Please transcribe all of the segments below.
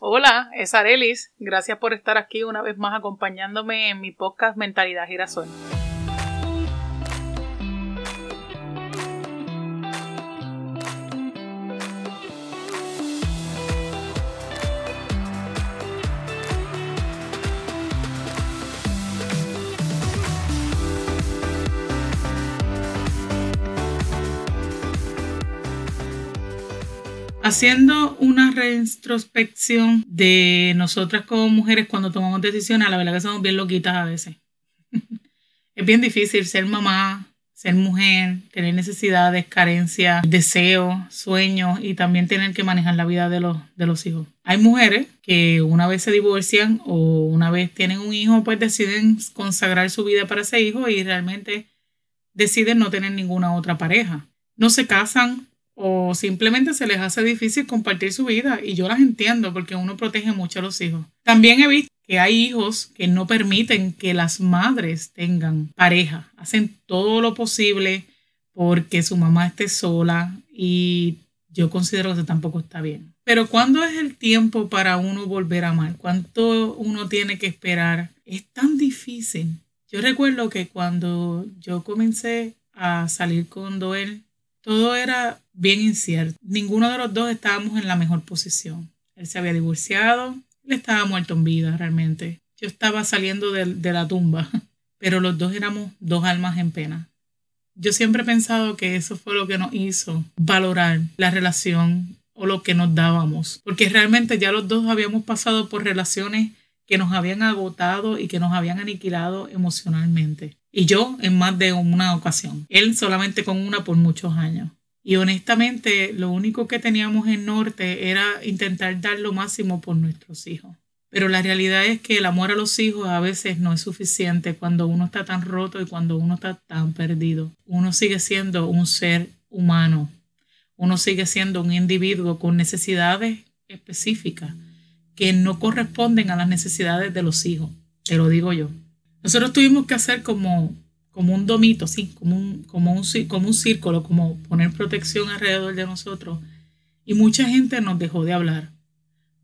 Hola, es Arelis. Gracias por estar aquí una vez más acompañándome en mi podcast Mentalidad Girasol. Haciendo una reintrospección de nosotras como mujeres cuando tomamos decisiones, la verdad que somos bien loquitas a veces. es bien difícil ser mamá, ser mujer, tener necesidades, carencias, deseos, sueños y también tener que manejar la vida de los, de los hijos. Hay mujeres que una vez se divorcian o una vez tienen un hijo, pues deciden consagrar su vida para ese hijo y realmente deciden no tener ninguna otra pareja. No se casan, o simplemente se les hace difícil compartir su vida y yo las entiendo porque uno protege mucho a los hijos. También he visto que hay hijos que no permiten que las madres tengan pareja, hacen todo lo posible porque su mamá esté sola y yo considero que eso tampoco está bien. Pero ¿cuándo es el tiempo para uno volver a amar? ¿Cuánto uno tiene que esperar? Es tan difícil. Yo recuerdo que cuando yo comencé a salir con Doel, todo era bien incierto. Ninguno de los dos estábamos en la mejor posición. Él se había divorciado, él estaba muerto en vida realmente. Yo estaba saliendo de, de la tumba, pero los dos éramos dos almas en pena. Yo siempre he pensado que eso fue lo que nos hizo valorar la relación o lo que nos dábamos, porque realmente ya los dos habíamos pasado por relaciones que nos habían agotado y que nos habían aniquilado emocionalmente. Y yo en más de una ocasión. Él solamente con una por muchos años. Y honestamente, lo único que teníamos en Norte era intentar dar lo máximo por nuestros hijos. Pero la realidad es que el amor a los hijos a veces no es suficiente cuando uno está tan roto y cuando uno está tan perdido. Uno sigue siendo un ser humano. Uno sigue siendo un individuo con necesidades específicas que no corresponden a las necesidades de los hijos. Te lo digo yo. Nosotros tuvimos que hacer como, como un domito, sí, como un, como, un, como un círculo, como poner protección alrededor de nosotros. Y mucha gente nos dejó de hablar.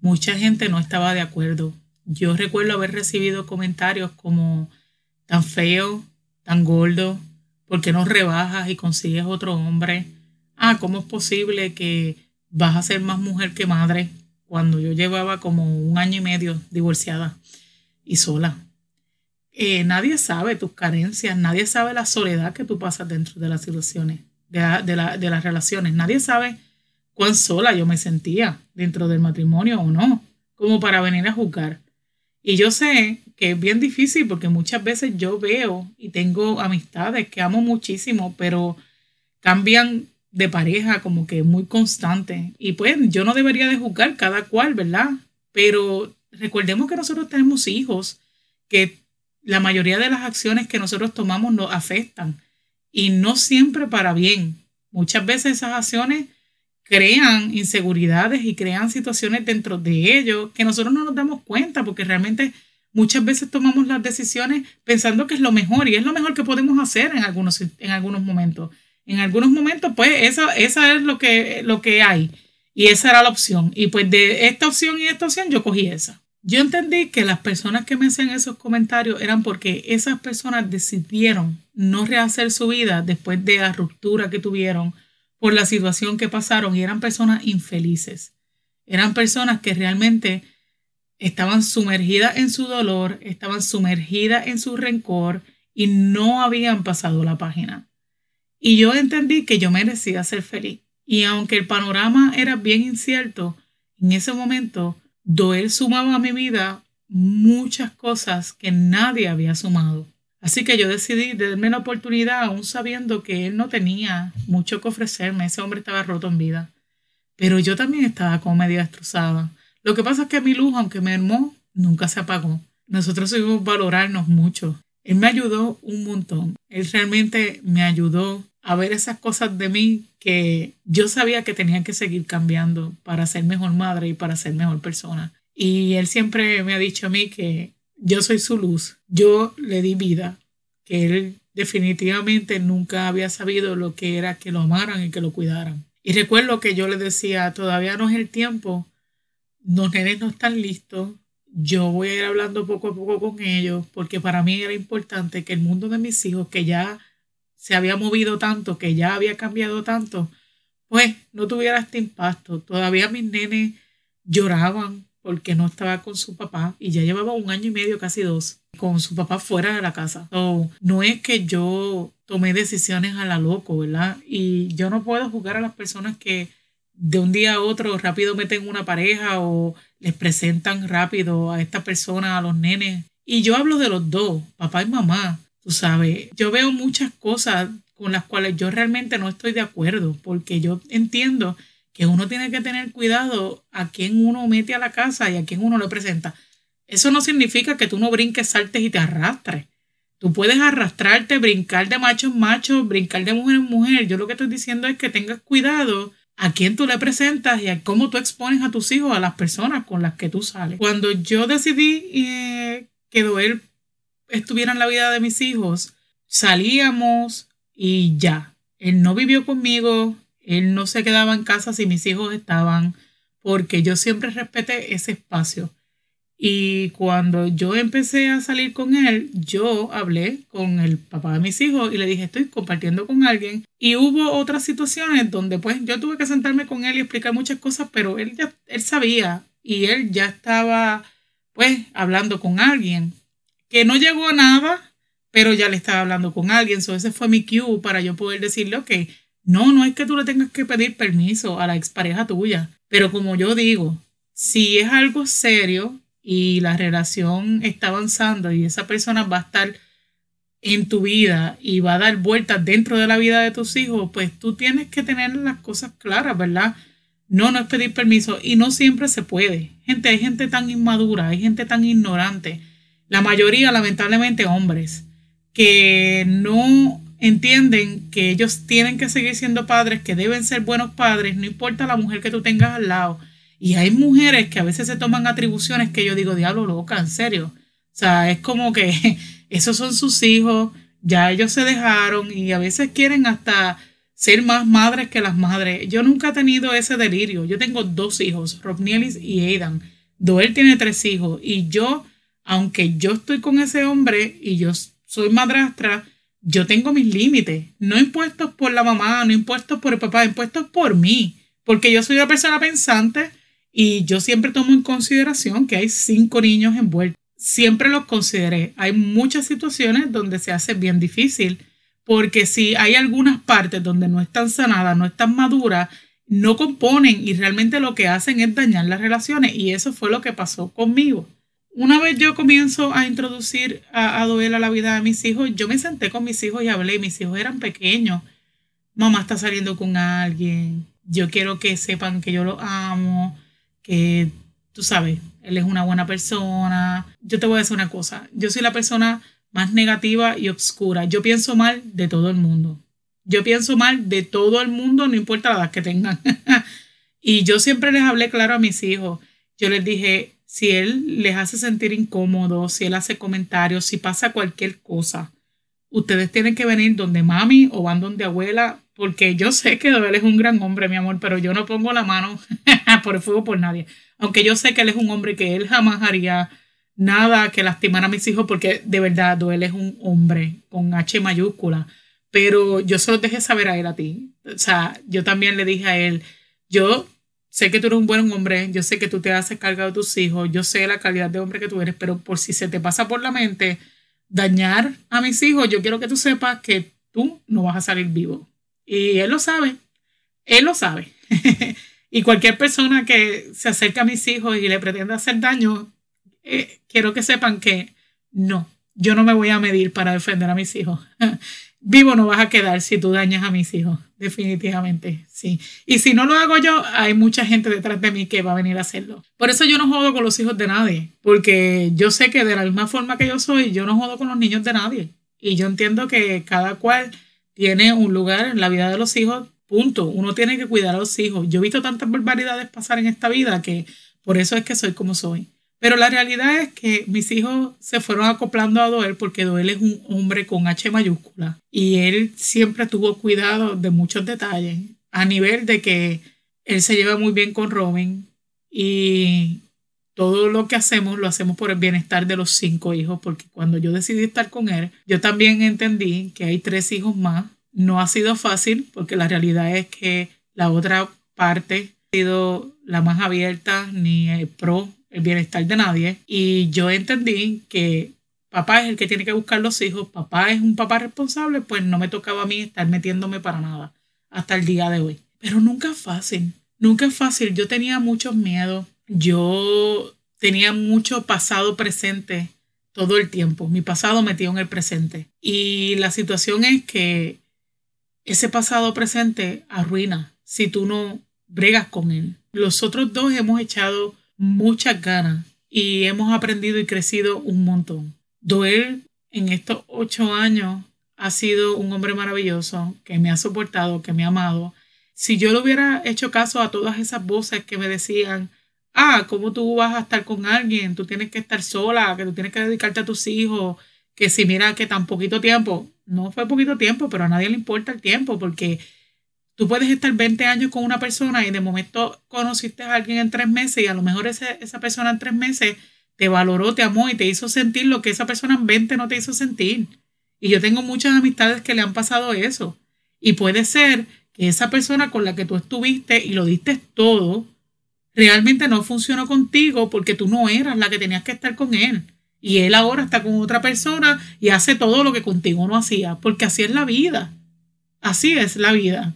Mucha gente no estaba de acuerdo. Yo recuerdo haber recibido comentarios como tan feo, tan gordo, ¿por qué no rebajas y consigues otro hombre? Ah, ¿cómo es posible que vas a ser más mujer que madre? Cuando yo llevaba como un año y medio divorciada y sola. Eh, nadie sabe tus carencias, nadie sabe la soledad que tú pasas dentro de las situaciones, de, de, de las relaciones. Nadie sabe cuán sola yo me sentía dentro del matrimonio o no, como para venir a juzgar. Y yo sé que es bien difícil porque muchas veces yo veo y tengo amistades que amo muchísimo, pero cambian de pareja como que muy constante. Y pues yo no debería de juzgar cada cual, ¿verdad? Pero recordemos que nosotros tenemos hijos que la mayoría de las acciones que nosotros tomamos nos afectan y no siempre para bien. Muchas veces esas acciones crean inseguridades y crean situaciones dentro de ellos que nosotros no nos damos cuenta porque realmente muchas veces tomamos las decisiones pensando que es lo mejor y es lo mejor que podemos hacer en algunos, en algunos momentos. En algunos momentos, pues, esa, esa es lo que, lo que hay y esa era la opción. Y pues de esta opción y esta opción yo cogí esa. Yo entendí que las personas que me hacían esos comentarios eran porque esas personas decidieron no rehacer su vida después de la ruptura que tuvieron por la situación que pasaron y eran personas infelices. Eran personas que realmente estaban sumergidas en su dolor, estaban sumergidas en su rencor y no habían pasado la página. Y yo entendí que yo merecía ser feliz. Y aunque el panorama era bien incierto, en ese momento Doel sumaba a mi vida muchas cosas que nadie había sumado. Así que yo decidí darme la oportunidad, aún sabiendo que él no tenía mucho que ofrecerme, ese hombre estaba roto en vida. Pero yo también estaba como medio destrozada. Lo que pasa es que mi luz, aunque me hermó, nunca se apagó. Nosotros subimos valorarnos mucho. Él me ayudó un montón. Él realmente me ayudó a ver esas cosas de mí que yo sabía que tenía que seguir cambiando para ser mejor madre y para ser mejor persona. Y él siempre me ha dicho a mí que yo soy su luz, yo le di vida, que él definitivamente nunca había sabido lo que era que lo amaran y que lo cuidaran. Y recuerdo que yo le decía, todavía no es el tiempo los nenes no están listos, yo voy a ir hablando poco a poco con ellos, porque para mí era importante que el mundo de mis hijos, que ya se había movido tanto, que ya había cambiado tanto, pues no tuviera este impacto. Todavía mis nenes lloraban porque no estaba con su papá y ya llevaba un año y medio, casi dos, con su papá fuera de la casa. no es que yo tomé decisiones a la loco, ¿verdad? Y yo no puedo juzgar a las personas que de un día a otro rápido meten una pareja o les presentan rápido a esta persona, a los nenes. Y yo hablo de los dos, papá y mamá, tú sabes. Yo veo muchas cosas con las cuales yo realmente no estoy de acuerdo, porque yo entiendo que uno tiene que tener cuidado a quién uno mete a la casa y a quién uno le presenta. Eso no significa que tú no brinques, saltes y te arrastres. Tú puedes arrastrarte, brincar de macho en macho, brincar de mujer en mujer. Yo lo que estoy diciendo es que tengas cuidado a quién tú le presentas y a cómo tú expones a tus hijos, a las personas con las que tú sales. Cuando yo decidí eh, que estuviera en la vida de mis hijos, salíamos y ya. Él no vivió conmigo, él no se quedaba en casa si mis hijos estaban, porque yo siempre respeté ese espacio. Y cuando yo empecé a salir con él, yo hablé con el papá de mis hijos y le dije, estoy compartiendo con alguien. Y hubo otras situaciones donde pues yo tuve que sentarme con él y explicar muchas cosas, pero él ya él sabía y él ya estaba pues hablando con alguien. Que no llegó a nada, pero ya le estaba hablando con alguien. So ese fue mi cue para yo poder decirle, ok, no, no es que tú le tengas que pedir permiso a la expareja tuya, pero como yo digo, si es algo serio, y la relación está avanzando y esa persona va a estar en tu vida y va a dar vueltas dentro de la vida de tus hijos, pues tú tienes que tener las cosas claras, ¿verdad? No, no es pedir permiso y no siempre se puede. Gente, hay gente tan inmadura, hay gente tan ignorante. La mayoría, lamentablemente, hombres, que no entienden que ellos tienen que seguir siendo padres, que deben ser buenos padres, no importa la mujer que tú tengas al lado y hay mujeres que a veces se toman atribuciones que yo digo, diablo loca, en serio. O sea, es como que esos son sus hijos, ya ellos se dejaron y a veces quieren hasta ser más madres que las madres. Yo nunca he tenido ese delirio. Yo tengo dos hijos, Robnielis y Aidan. Doel tiene tres hijos y yo, aunque yo estoy con ese hombre y yo soy madrastra, yo tengo mis límites, no impuestos por la mamá, no impuestos por el papá, impuestos por mí, porque yo soy una persona pensante y yo siempre tomo en consideración que hay cinco niños envueltos. Siempre los consideré. Hay muchas situaciones donde se hace bien difícil, porque si hay algunas partes donde no están sanadas, no están maduras, no componen y realmente lo que hacen es dañar las relaciones. Y eso fue lo que pasó conmigo. Una vez yo comienzo a introducir a, a Doel a la vida de mis hijos, yo me senté con mis hijos y hablé. Mis hijos eran pequeños. Mamá está saliendo con alguien. Yo quiero que sepan que yo lo amo que tú sabes, él es una buena persona. Yo te voy a decir una cosa, yo soy la persona más negativa y oscura. Yo pienso mal de todo el mundo. Yo pienso mal de todo el mundo, no importa la edad que tengan. y yo siempre les hablé claro a mis hijos. Yo les dije, si él les hace sentir incómodos, si él hace comentarios, si pasa cualquier cosa, ustedes tienen que venir donde mami o van donde abuela porque yo sé que él es un gran hombre, mi amor, pero yo no pongo la mano por el fuego por nadie. Aunque yo sé que él es un hombre que él jamás haría nada que lastimara a mis hijos, porque de verdad, él es un hombre con H mayúscula. Pero yo se lo dejé saber a él a ti. O sea, yo también le dije a él, yo sé que tú eres un buen hombre, yo sé que tú te haces cargo de tus hijos, yo sé la calidad de hombre que tú eres, pero por si se te pasa por la mente dañar a mis hijos, yo quiero que tú sepas que tú no vas a salir vivo. Y él lo sabe, él lo sabe. y cualquier persona que se acerque a mis hijos y le pretenda hacer daño, eh, quiero que sepan que no, yo no me voy a medir para defender a mis hijos. Vivo no vas a quedar si tú dañas a mis hijos, definitivamente, sí. Y si no lo hago yo, hay mucha gente detrás de mí que va a venir a hacerlo. Por eso yo no jodo con los hijos de nadie, porque yo sé que de la misma forma que yo soy, yo no jodo con los niños de nadie. Y yo entiendo que cada cual tiene un lugar en la vida de los hijos, punto. Uno tiene que cuidar a los hijos. Yo he visto tantas barbaridades pasar en esta vida que por eso es que soy como soy. Pero la realidad es que mis hijos se fueron acoplando a Doel porque Doel es un hombre con H mayúscula y él siempre tuvo cuidado de muchos detalles a nivel de que él se lleva muy bien con Robin y todo lo que hacemos lo hacemos por el bienestar de los cinco hijos, porque cuando yo decidí estar con él, yo también entendí que hay tres hijos más. No ha sido fácil porque la realidad es que la otra parte ha sido la más abierta ni pro el bienestar de nadie. Y yo entendí que papá es el que tiene que buscar los hijos, papá es un papá responsable, pues no me tocaba a mí estar metiéndome para nada hasta el día de hoy. Pero nunca es fácil, nunca es fácil. Yo tenía muchos miedos, yo tenía mucho pasado presente todo el tiempo. Mi pasado metido en el presente. Y la situación es que ese pasado presente arruina si tú no bregas con él. Los otros dos hemos echado muchas ganas y hemos aprendido y crecido un montón. Doel en estos ocho años ha sido un hombre maravilloso que me ha soportado, que me ha amado. Si yo le hubiera hecho caso a todas esas voces que me decían, ah, ¿cómo tú vas a estar con alguien? Tú tienes que estar sola, que tú tienes que dedicarte a tus hijos, que si mira que tan poquito tiempo, no fue poquito tiempo, pero a nadie le importa el tiempo porque Tú puedes estar 20 años con una persona y de momento conociste a alguien en tres meses y a lo mejor esa persona en tres meses te valoró, te amó y te hizo sentir lo que esa persona en 20 no te hizo sentir. Y yo tengo muchas amistades que le han pasado eso. Y puede ser que esa persona con la que tú estuviste y lo diste todo, realmente no funcionó contigo porque tú no eras la que tenías que estar con él. Y él ahora está con otra persona y hace todo lo que contigo no hacía, porque así es la vida. Así es la vida.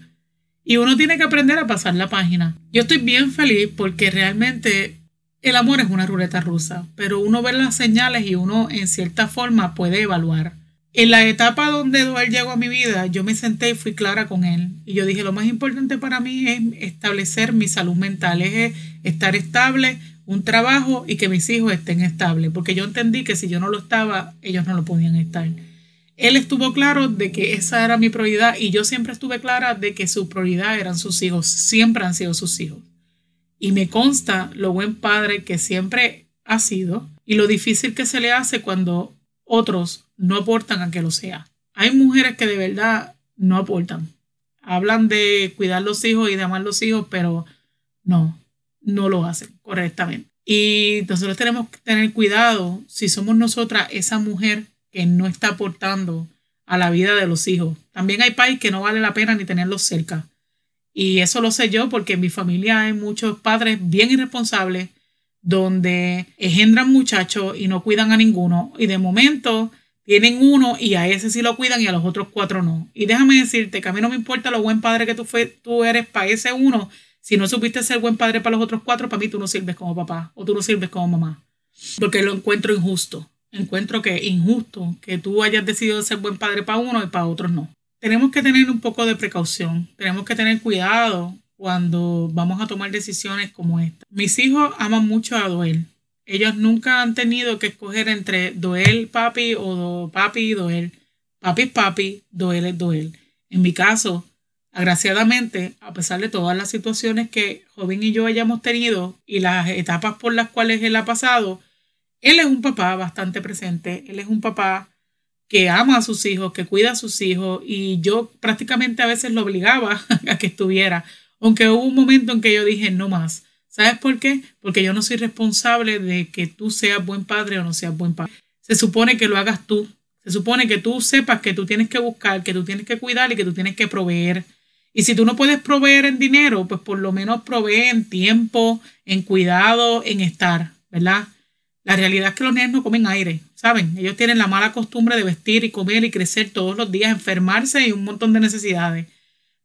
Y uno tiene que aprender a pasar la página. Yo estoy bien feliz porque realmente el amor es una ruleta rusa, pero uno ve las señales y uno en cierta forma puede evaluar. En la etapa donde Duel llegó a mi vida, yo me senté y fui clara con él. Y yo dije, lo más importante para mí es establecer mi salud mental, es estar estable, un trabajo y que mis hijos estén estables, porque yo entendí que si yo no lo estaba, ellos no lo podían estar él estuvo claro de que esa era mi prioridad y yo siempre estuve clara de que su prioridad eran sus hijos, siempre han sido sus hijos. Y me consta lo buen padre que siempre ha sido y lo difícil que se le hace cuando otros no aportan a que lo sea. Hay mujeres que de verdad no aportan. Hablan de cuidar los hijos y de amar los hijos, pero no, no lo hacen correctamente. Y nosotros tenemos que tener cuidado si somos nosotras esa mujer que no está aportando a la vida de los hijos. También hay países que no vale la pena ni tenerlos cerca. Y eso lo sé yo porque en mi familia hay muchos padres bien irresponsables donde engendran muchachos y no cuidan a ninguno. Y de momento tienen uno y a ese sí lo cuidan y a los otros cuatro no. Y déjame decirte que a mí no me importa lo buen padre que tú, fue, tú eres para ese uno. Si no supiste ser buen padre para los otros cuatro, para mí tú no sirves como papá o tú no sirves como mamá. Porque lo encuentro injusto encuentro que injusto que tú hayas decidido ser buen padre para uno y para otros no. Tenemos que tener un poco de precaución, tenemos que tener cuidado cuando vamos a tomar decisiones como esta. Mis hijos aman mucho a Doel. Ellos nunca han tenido que escoger entre Doel papi o papi y Doel. Papi es papi, Doel es Doel. En mi caso, agraciadamente, a pesar de todas las situaciones que Joven y yo hayamos tenido y las etapas por las cuales él ha pasado, él es un papá bastante presente, él es un papá que ama a sus hijos, que cuida a sus hijos y yo prácticamente a veces lo obligaba a que estuviera, aunque hubo un momento en que yo dije no más. ¿Sabes por qué? Porque yo no soy responsable de que tú seas buen padre o no seas buen padre. Se supone que lo hagas tú. Se supone que tú sepas que tú tienes que buscar, que tú tienes que cuidar y que tú tienes que proveer. Y si tú no puedes proveer en dinero, pues por lo menos provee en tiempo, en cuidado, en estar, ¿verdad? La realidad es que los niños no comen aire, ¿saben? Ellos tienen la mala costumbre de vestir y comer y crecer todos los días, enfermarse y un montón de necesidades.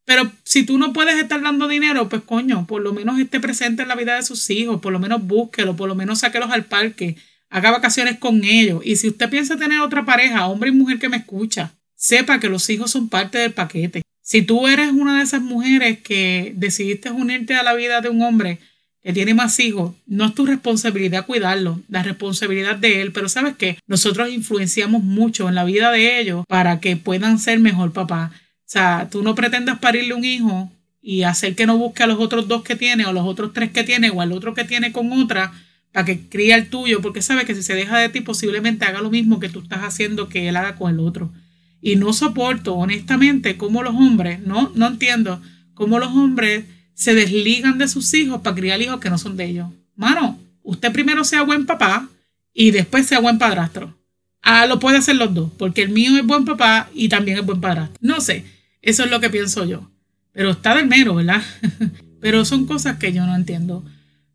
Pero si tú no puedes estar dando dinero, pues coño, por lo menos esté presente en la vida de sus hijos, por lo menos búsquelo, por lo menos sáquelos al parque, haga vacaciones con ellos. Y si usted piensa tener otra pareja, hombre y mujer que me escucha, sepa que los hijos son parte del paquete. Si tú eres una de esas mujeres que decidiste unirte a la vida de un hombre, que tiene más hijos, no es tu responsabilidad cuidarlo, la responsabilidad de él, pero sabes que nosotros influenciamos mucho en la vida de ellos para que puedan ser mejor papá. O sea, tú no pretendas parirle un hijo y hacer que no busque a los otros dos que tiene o los otros tres que tiene o al otro que tiene con otra para que críe el tuyo, porque sabes que si se deja de ti posiblemente haga lo mismo que tú estás haciendo que él haga con el otro. Y no soporto, honestamente, cómo los hombres, no, no entiendo, cómo los hombres se desligan de sus hijos para criar hijos que no son de ellos. mano, usted primero sea buen papá y después sea buen padrastro. Ah, lo puede hacer los dos, porque el mío es buen papá y también es buen padrastro. No sé, eso es lo que pienso yo. Pero está del mero, ¿verdad? Pero son cosas que yo no entiendo.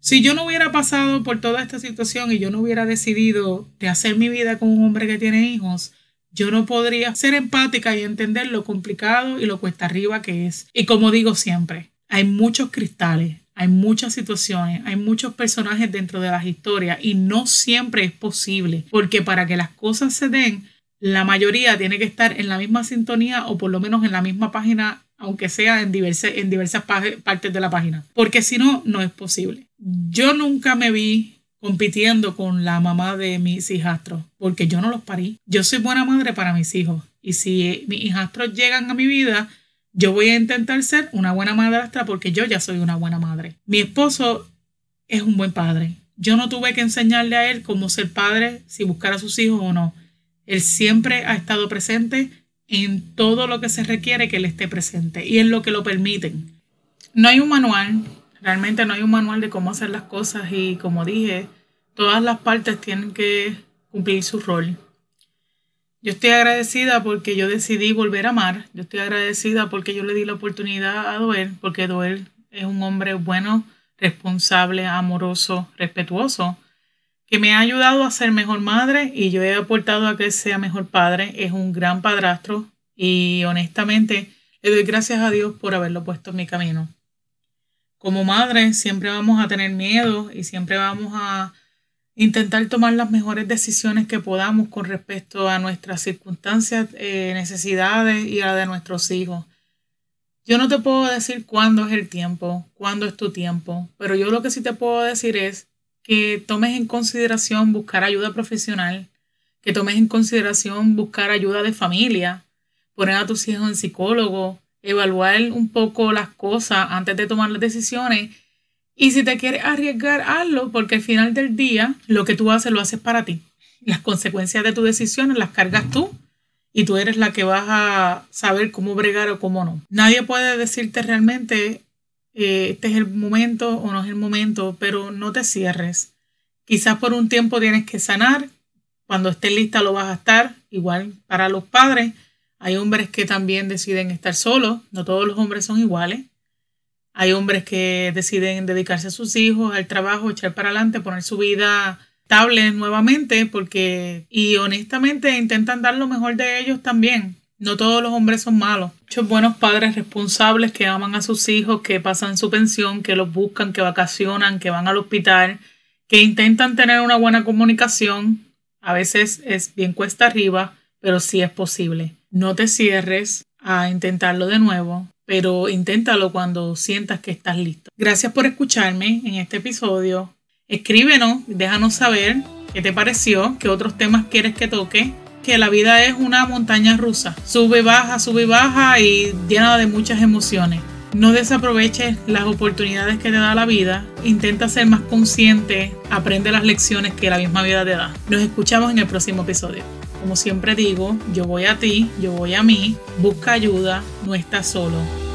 Si yo no hubiera pasado por toda esta situación y yo no hubiera decidido de hacer mi vida con un hombre que tiene hijos, yo no podría ser empática y entender lo complicado y lo cuesta arriba que es. Y como digo siempre, hay muchos cristales, hay muchas situaciones, hay muchos personajes dentro de las historias y no siempre es posible, porque para que las cosas se den, la mayoría tiene que estar en la misma sintonía o por lo menos en la misma página, aunque sea en, en diversas partes de la página, porque si no, no es posible. Yo nunca me vi compitiendo con la mamá de mis hijastros, porque yo no los parí. Yo soy buena madre para mis hijos y si mis hijastros llegan a mi vida, yo voy a intentar ser una buena madrastra porque yo ya soy una buena madre. Mi esposo es un buen padre. Yo no tuve que enseñarle a él cómo ser padre, si buscar a sus hijos o no. Él siempre ha estado presente en todo lo que se requiere que él esté presente y en lo que lo permiten. No hay un manual, realmente no hay un manual de cómo hacer las cosas y como dije, todas las partes tienen que cumplir su rol. Yo estoy agradecida porque yo decidí volver a amar. Yo estoy agradecida porque yo le di la oportunidad a Doel, porque Doel es un hombre bueno, responsable, amoroso, respetuoso, que me ha ayudado a ser mejor madre y yo he aportado a que sea mejor padre. Es un gran padrastro y honestamente le doy gracias a Dios por haberlo puesto en mi camino. Como madre siempre vamos a tener miedo y siempre vamos a intentar tomar las mejores decisiones que podamos con respecto a nuestras circunstancias, eh, necesidades y a la de nuestros hijos. Yo no te puedo decir cuándo es el tiempo, cuándo es tu tiempo, pero yo lo que sí te puedo decir es que tomes en consideración buscar ayuda profesional, que tomes en consideración buscar ayuda de familia, poner a tus hijos en psicólogo, evaluar un poco las cosas antes de tomar las decisiones y si te quieres arriesgar, hazlo, porque al final del día lo que tú haces lo haces para ti. Las consecuencias de tus decisiones las cargas tú y tú eres la que vas a saber cómo bregar o cómo no. Nadie puede decirte realmente eh, este es el momento o no es el momento, pero no te cierres. Quizás por un tiempo tienes que sanar, cuando estés lista lo vas a estar, igual para los padres. Hay hombres que también deciden estar solos, no todos los hombres son iguales. Hay hombres que deciden dedicarse a sus hijos, al trabajo, echar para adelante, poner su vida estable nuevamente, porque, y honestamente intentan dar lo mejor de ellos también. No todos los hombres son malos. Muchos buenos padres responsables que aman a sus hijos, que pasan su pensión, que los buscan, que vacacionan, que van al hospital, que intentan tener una buena comunicación. A veces es bien cuesta arriba, pero sí es posible. No te cierres a intentarlo de nuevo pero inténtalo cuando sientas que estás listo. Gracias por escucharme en este episodio. Escríbenos, déjanos saber qué te pareció, qué otros temas quieres que toque. Que la vida es una montaña rusa. Sube, baja, sube, baja y llena de muchas emociones. No desaproveches las oportunidades que te da la vida. Intenta ser más consciente. Aprende las lecciones que la misma vida te da. Nos escuchamos en el próximo episodio. Como siempre digo, yo voy a ti, yo voy a mí, busca ayuda, no estás solo.